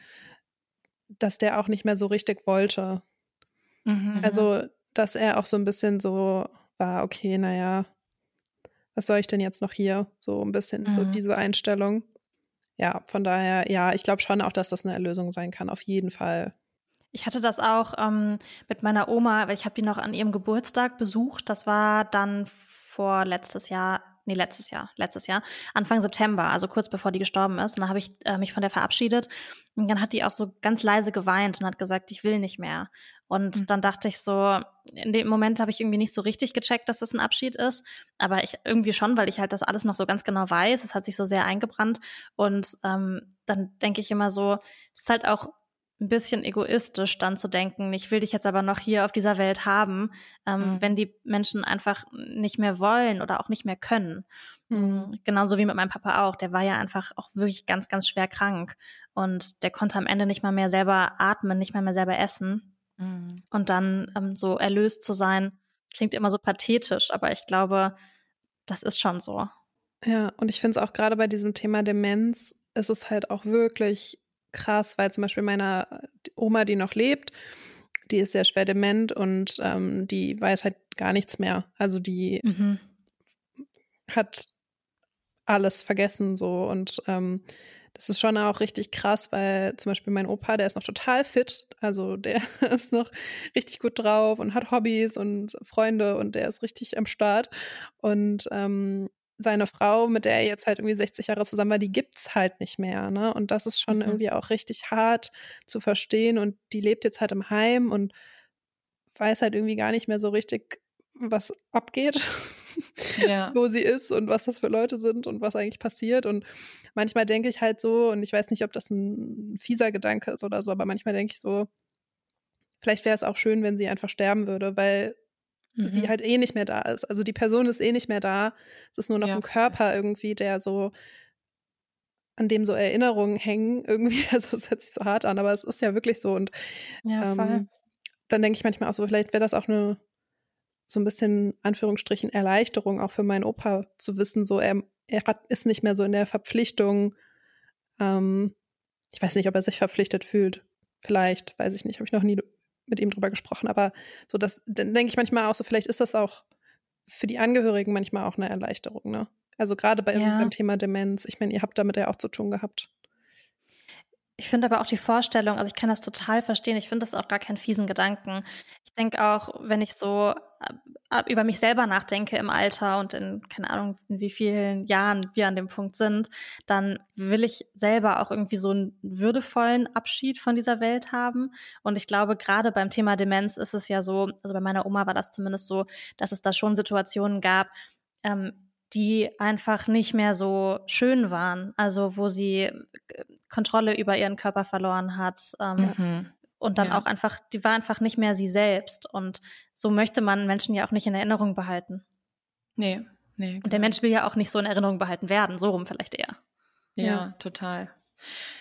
dass der auch nicht mehr so richtig wollte. Mhm. Also, dass er auch so ein bisschen so war, okay, naja, was soll ich denn jetzt noch hier? So ein bisschen mhm. so diese Einstellung. Ja, von daher, ja, ich glaube schon auch, dass das eine Erlösung sein kann, auf jeden Fall. Ich hatte das auch ähm, mit meiner Oma, weil ich habe die noch an ihrem Geburtstag besucht. Das war dann vor letztes Jahr nee, letztes Jahr, letztes Jahr, Anfang September, also kurz bevor die gestorben ist. Und dann habe ich äh, mich von der verabschiedet. Und dann hat die auch so ganz leise geweint und hat gesagt, ich will nicht mehr. Und mhm. dann dachte ich so, in dem Moment habe ich irgendwie nicht so richtig gecheckt, dass das ein Abschied ist. Aber ich irgendwie schon, weil ich halt das alles noch so ganz genau weiß. Es hat sich so sehr eingebrannt. Und ähm, dann denke ich immer so, es ist halt auch ein bisschen egoistisch dann zu denken, ich will dich jetzt aber noch hier auf dieser Welt haben, ähm, mhm. wenn die Menschen einfach nicht mehr wollen oder auch nicht mehr können. Mhm. Genauso wie mit meinem Papa auch. Der war ja einfach auch wirklich ganz, ganz schwer krank. Und der konnte am Ende nicht mal mehr selber atmen, nicht mal mehr selber essen. Mhm. Und dann ähm, so erlöst zu sein, klingt immer so pathetisch, aber ich glaube, das ist schon so. Ja, und ich finde es auch gerade bei diesem Thema Demenz, ist es halt auch wirklich krass, weil zum Beispiel meine Oma, die noch lebt, die ist sehr schwer dement und ähm, die weiß halt gar nichts mehr. Also die mhm. hat alles vergessen so und ähm, das ist schon auch richtig krass, weil zum Beispiel mein Opa, der ist noch total fit, also der ist noch richtig gut drauf und hat Hobbys und Freunde und der ist richtig am Start und ähm, seine Frau, mit der er jetzt halt irgendwie 60 Jahre zusammen war, die gibt's halt nicht mehr, ne? Und das ist schon mhm. irgendwie auch richtig hart zu verstehen und die lebt jetzt halt im Heim und weiß halt irgendwie gar nicht mehr so richtig, was abgeht, ja. wo sie ist und was das für Leute sind und was eigentlich passiert. Und manchmal denke ich halt so, und ich weiß nicht, ob das ein fieser Gedanke ist oder so, aber manchmal denke ich so, vielleicht wäre es auch schön, wenn sie einfach sterben würde, weil mhm. sie halt eh nicht mehr da ist. Also die Person ist eh nicht mehr da. Es ist nur noch ja. ein Körper irgendwie, der so an dem so Erinnerungen hängen, irgendwie, also es hört sich so hart an, aber es ist ja wirklich so. Und ja, ähm, dann denke ich manchmal auch so, vielleicht wäre das auch eine so ein bisschen Anführungsstrichen Erleichterung auch für meinen Opa zu wissen, so er, er hat, ist nicht mehr so in der Verpflichtung. Ähm, ich weiß nicht, ob er sich verpflichtet fühlt. Vielleicht, weiß ich nicht, habe ich noch nie mit ihm drüber gesprochen, aber so das, dann denke ich manchmal auch so, vielleicht ist das auch für die Angehörigen manchmal auch eine Erleichterung, ne? Also gerade bei ja. beim Thema Demenz. Ich meine, ihr habt damit ja auch zu tun gehabt. Ich finde aber auch die Vorstellung, also ich kann das total verstehen. Ich finde das auch gar keinen fiesen Gedanken. Ich denke auch, wenn ich so äh, über mich selber nachdenke im Alter und in, keine Ahnung, in wie vielen Jahren wir an dem Punkt sind, dann will ich selber auch irgendwie so einen würdevollen Abschied von dieser Welt haben. Und ich glaube, gerade beim Thema Demenz ist es ja so, also bei meiner Oma war das zumindest so, dass es da schon Situationen gab, ähm, die einfach nicht mehr so schön waren. Also wo sie äh, Kontrolle über ihren Körper verloren hat. Ähm, mhm. Und dann ja. auch einfach, die war einfach nicht mehr sie selbst. Und so möchte man Menschen ja auch nicht in Erinnerung behalten. Nee, nee. Genau. Und der genau. Mensch will ja auch nicht so in Erinnerung behalten werden, so rum vielleicht eher. Ja, ja. total.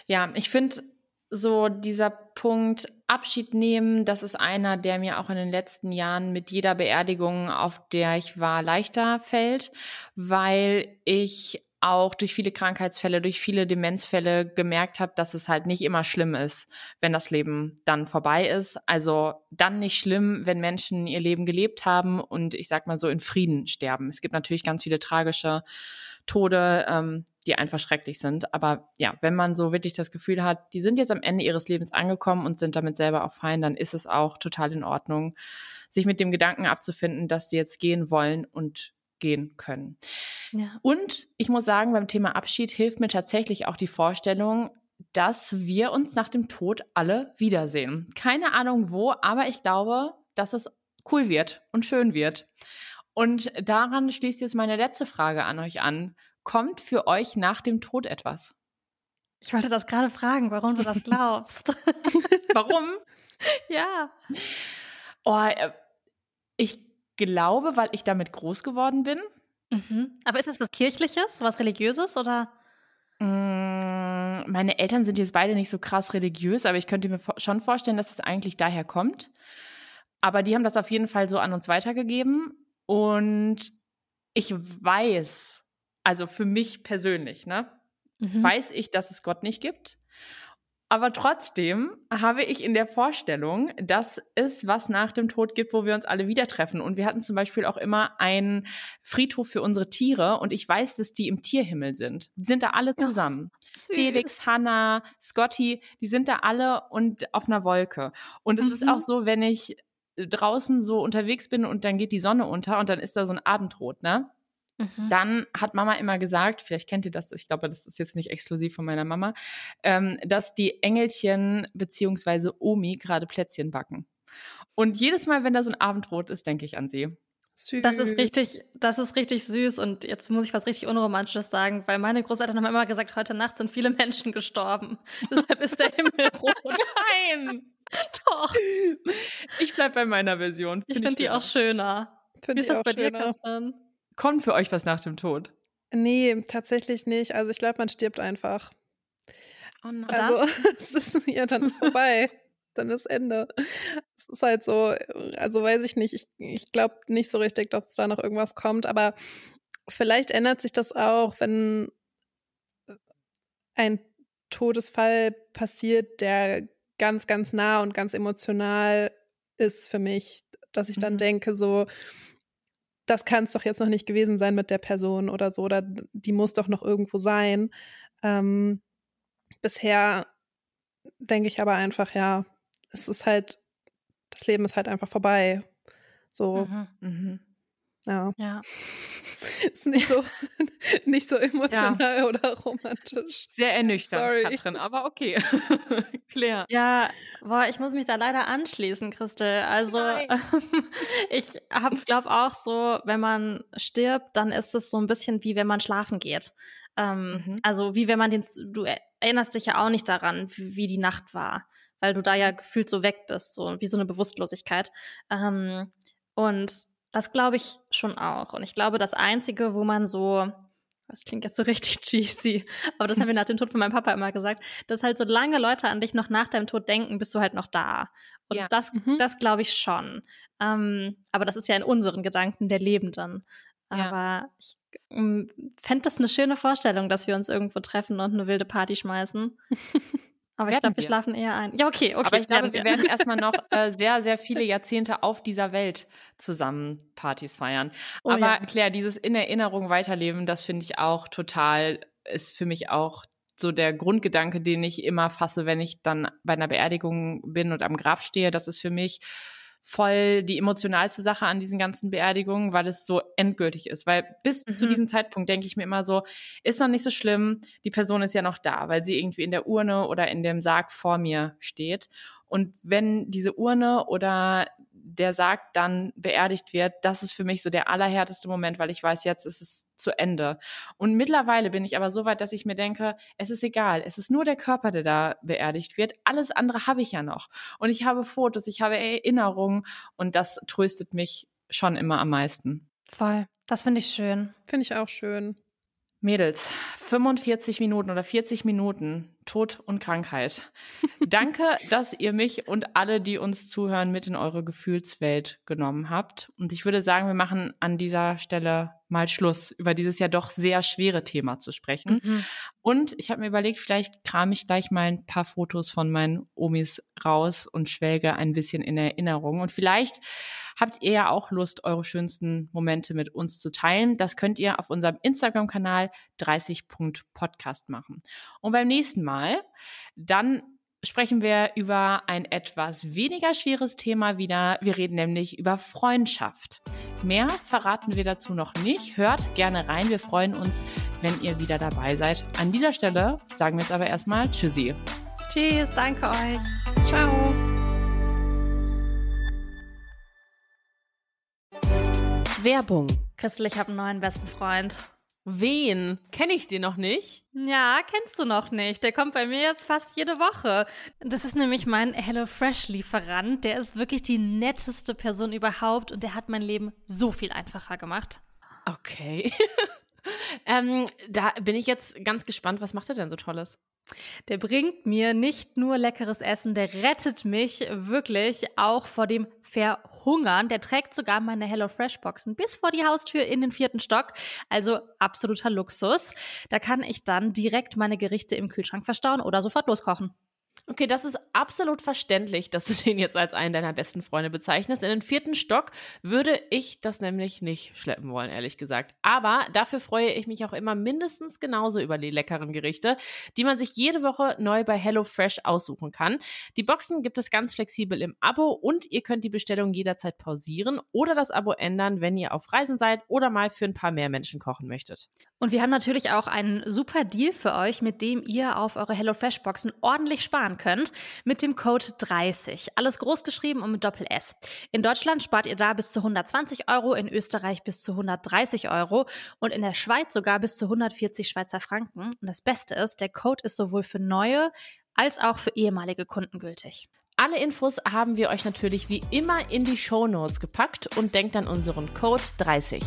Ja, ich finde, so dieser Punkt Abschied nehmen, das ist einer, der mir auch in den letzten Jahren mit jeder Beerdigung, auf der ich war, leichter fällt, weil ich auch durch viele Krankheitsfälle, durch viele Demenzfälle gemerkt habe, dass es halt nicht immer schlimm ist, wenn das Leben dann vorbei ist. Also dann nicht schlimm, wenn Menschen ihr Leben gelebt haben und ich sag mal so in Frieden sterben. Es gibt natürlich ganz viele tragische Tode, ähm, die einfach schrecklich sind. Aber ja, wenn man so wirklich das Gefühl hat, die sind jetzt am Ende ihres Lebens angekommen und sind damit selber auch fein, dann ist es auch total in Ordnung, sich mit dem Gedanken abzufinden, dass sie jetzt gehen wollen und gehen können. Ja. Und ich muss sagen, beim Thema Abschied hilft mir tatsächlich auch die Vorstellung, dass wir uns nach dem Tod alle wiedersehen. Keine Ahnung wo, aber ich glaube, dass es cool wird und schön wird. Und daran schließt jetzt meine letzte Frage an euch an. Kommt für euch nach dem Tod etwas? Ich wollte das gerade fragen, warum du das glaubst. warum? ja. Oh, äh, ich glaube, weil ich damit groß geworden bin. Mhm. Aber ist das was Kirchliches, was Religiöses oder? Mm, meine Eltern sind jetzt beide nicht so krass religiös, aber ich könnte mir schon vorstellen, dass es eigentlich daher kommt. Aber die haben das auf jeden Fall so an uns weitergegeben. Und ich weiß, also für mich persönlich, ne, mhm. weiß ich, dass es Gott nicht gibt. Aber trotzdem habe ich in der Vorstellung, dass es was nach dem Tod gibt, wo wir uns alle wieder treffen. Und wir hatten zum Beispiel auch immer einen Friedhof für unsere Tiere. Und ich weiß, dass die im Tierhimmel sind. Die sind da alle zusammen. Oh, Felix, Hannah, Scotty, die sind da alle und auf einer Wolke. Und es mhm. ist auch so, wenn ich draußen so unterwegs bin und dann geht die Sonne unter und dann ist da so ein Abendrot, ne? Mhm. Dann hat Mama immer gesagt, vielleicht kennt ihr das, ich glaube, das ist jetzt nicht exklusiv von meiner Mama, ähm, dass die Engelchen beziehungsweise Omi gerade Plätzchen backen. Und jedes Mal, wenn da so ein Abendrot ist, denke ich an sie. Süß. Das ist richtig, das ist richtig süß und jetzt muss ich was richtig Unromantisches sagen, weil meine Großeltern haben immer gesagt, heute Nacht sind viele Menschen gestorben. Deshalb ist der Himmel rot. Nein! Doch. Ich bleib bei meiner Version. Find ich finde die auch schöner. Find Wie ist das bei schöner. dir, Christian? Kommt für euch was nach dem Tod? Nee, tatsächlich nicht. Also ich glaube, man stirbt einfach. Oh nein. Also, es ist, ja, dann ist vorbei. dann ist Ende. Es ist halt so, also weiß ich nicht. Ich, ich glaube nicht so richtig, dass da noch irgendwas kommt, aber vielleicht ändert sich das auch, wenn ein Todesfall passiert, der ganz, ganz nah und ganz emotional ist für mich, dass ich dann mhm. denke, so, das kann es doch jetzt noch nicht gewesen sein mit der Person oder so, oder die muss doch noch irgendwo sein. Ähm, bisher denke ich aber einfach, ja, es ist halt, das Leben ist halt einfach vorbei. So. Mhm, mhm. Ja. ja. ist nicht so, nicht so emotional ja. oder romantisch. Sehr ernüchternd, Sorry. Katrin, aber okay. Claire. Ja, boah, ich muss mich da leider anschließen, Christel. Also ich habe, glaube auch so, wenn man stirbt, dann ist es so ein bisschen wie wenn man schlafen geht. Ähm, mhm. Also wie wenn man den, du erinnerst dich ja auch nicht daran, wie, wie, die Nacht war, weil du da ja gefühlt so weg bist, so wie so eine Bewusstlosigkeit. Ähm, und das glaube ich schon auch. Und ich glaube, das Einzige, wo man so, das klingt jetzt so richtig cheesy, aber das haben wir nach dem Tod von meinem Papa immer gesagt, dass halt so lange Leute an dich noch nach deinem Tod denken, bist du halt noch da. Und ja. das, mhm. das glaube ich schon. Ähm, aber das ist ja in unseren Gedanken der Lebenden. Ja. Aber ich ähm, fände das eine schöne Vorstellung, dass wir uns irgendwo treffen und eine wilde Party schmeißen. Aber ich glaube, wir schlafen eher ein. Ja, okay, okay. Aber ich glaube, wir. wir werden erstmal noch äh, sehr, sehr viele Jahrzehnte auf dieser Welt zusammen Partys feiern. Oh, Aber ja. Claire, dieses in Erinnerung weiterleben, das finde ich auch total, ist für mich auch so der Grundgedanke, den ich immer fasse, wenn ich dann bei einer Beerdigung bin und am Grab stehe. Das ist für mich voll die emotionalste Sache an diesen ganzen Beerdigungen, weil es so endgültig ist. Weil bis mhm. zu diesem Zeitpunkt denke ich mir immer so, ist noch nicht so schlimm, die Person ist ja noch da, weil sie irgendwie in der Urne oder in dem Sarg vor mir steht. Und wenn diese Urne oder der Sarg dann beerdigt wird, das ist für mich so der allerhärteste Moment, weil ich weiß, jetzt ist es zu Ende. Und mittlerweile bin ich aber so weit, dass ich mir denke, es ist egal, es ist nur der Körper, der da beerdigt wird. Alles andere habe ich ja noch. Und ich habe Fotos, ich habe Erinnerungen und das tröstet mich schon immer am meisten. Voll. Das finde ich schön. Finde ich auch schön. Mädels, 45 Minuten oder 40 Minuten Tod und Krankheit. Danke, dass ihr mich und alle, die uns zuhören, mit in eure Gefühlswelt genommen habt. Und ich würde sagen, wir machen an dieser Stelle mal Schluss, über dieses ja doch sehr schwere Thema zu sprechen. Mhm. Und ich habe mir überlegt, vielleicht kram ich gleich mal ein paar Fotos von meinen Omis raus und schwelge ein bisschen in Erinnerung. Und vielleicht habt ihr ja auch Lust, eure schönsten Momente mit uns zu teilen. Das könnt ihr auf unserem Instagram-Kanal 30.podcast machen. Und beim nächsten Mal, dann sprechen wir über ein etwas weniger schweres Thema wieder. Wir reden nämlich über Freundschaft. Mehr verraten wir dazu noch nicht. Hört gerne rein. Wir freuen uns, wenn ihr wieder dabei seid. An dieser Stelle sagen wir jetzt aber erstmal Tschüssi. Tschüss, danke euch. Ciao. Werbung. Christel, ich habe einen neuen besten Freund. Wen? Kenne ich den noch nicht? Ja, kennst du noch nicht. Der kommt bei mir jetzt fast jede Woche. Das ist nämlich mein HelloFresh-Lieferant. Der ist wirklich die netteste Person überhaupt und der hat mein Leben so viel einfacher gemacht. Okay. ähm, da bin ich jetzt ganz gespannt. Was macht er denn so Tolles? Der bringt mir nicht nur leckeres Essen, der rettet mich wirklich auch vor dem Verhungern. Der trägt sogar meine HelloFresh-Boxen bis vor die Haustür in den vierten Stock. Also absoluter Luxus. Da kann ich dann direkt meine Gerichte im Kühlschrank verstauen oder sofort loskochen. Okay, das ist absolut verständlich, dass du den jetzt als einen deiner besten Freunde bezeichnest. In den vierten Stock würde ich das nämlich nicht schleppen wollen, ehrlich gesagt. Aber dafür freue ich mich auch immer mindestens genauso über die leckeren Gerichte, die man sich jede Woche neu bei HelloFresh aussuchen kann. Die Boxen gibt es ganz flexibel im Abo und ihr könnt die Bestellung jederzeit pausieren oder das Abo ändern, wenn ihr auf Reisen seid oder mal für ein paar mehr Menschen kochen möchtet. Und wir haben natürlich auch einen super Deal für euch, mit dem ihr auf eure HelloFresh-Boxen ordentlich sparen könnt, mit dem Code 30. Alles groß geschrieben und mit Doppel S. In Deutschland spart ihr da bis zu 120 Euro, in Österreich bis zu 130 Euro und in der Schweiz sogar bis zu 140 Schweizer Franken. Und das Beste ist, der Code ist sowohl für neue als auch für ehemalige Kunden gültig. Alle Infos haben wir euch natürlich wie immer in die Show Notes gepackt und denkt an unseren Code 30.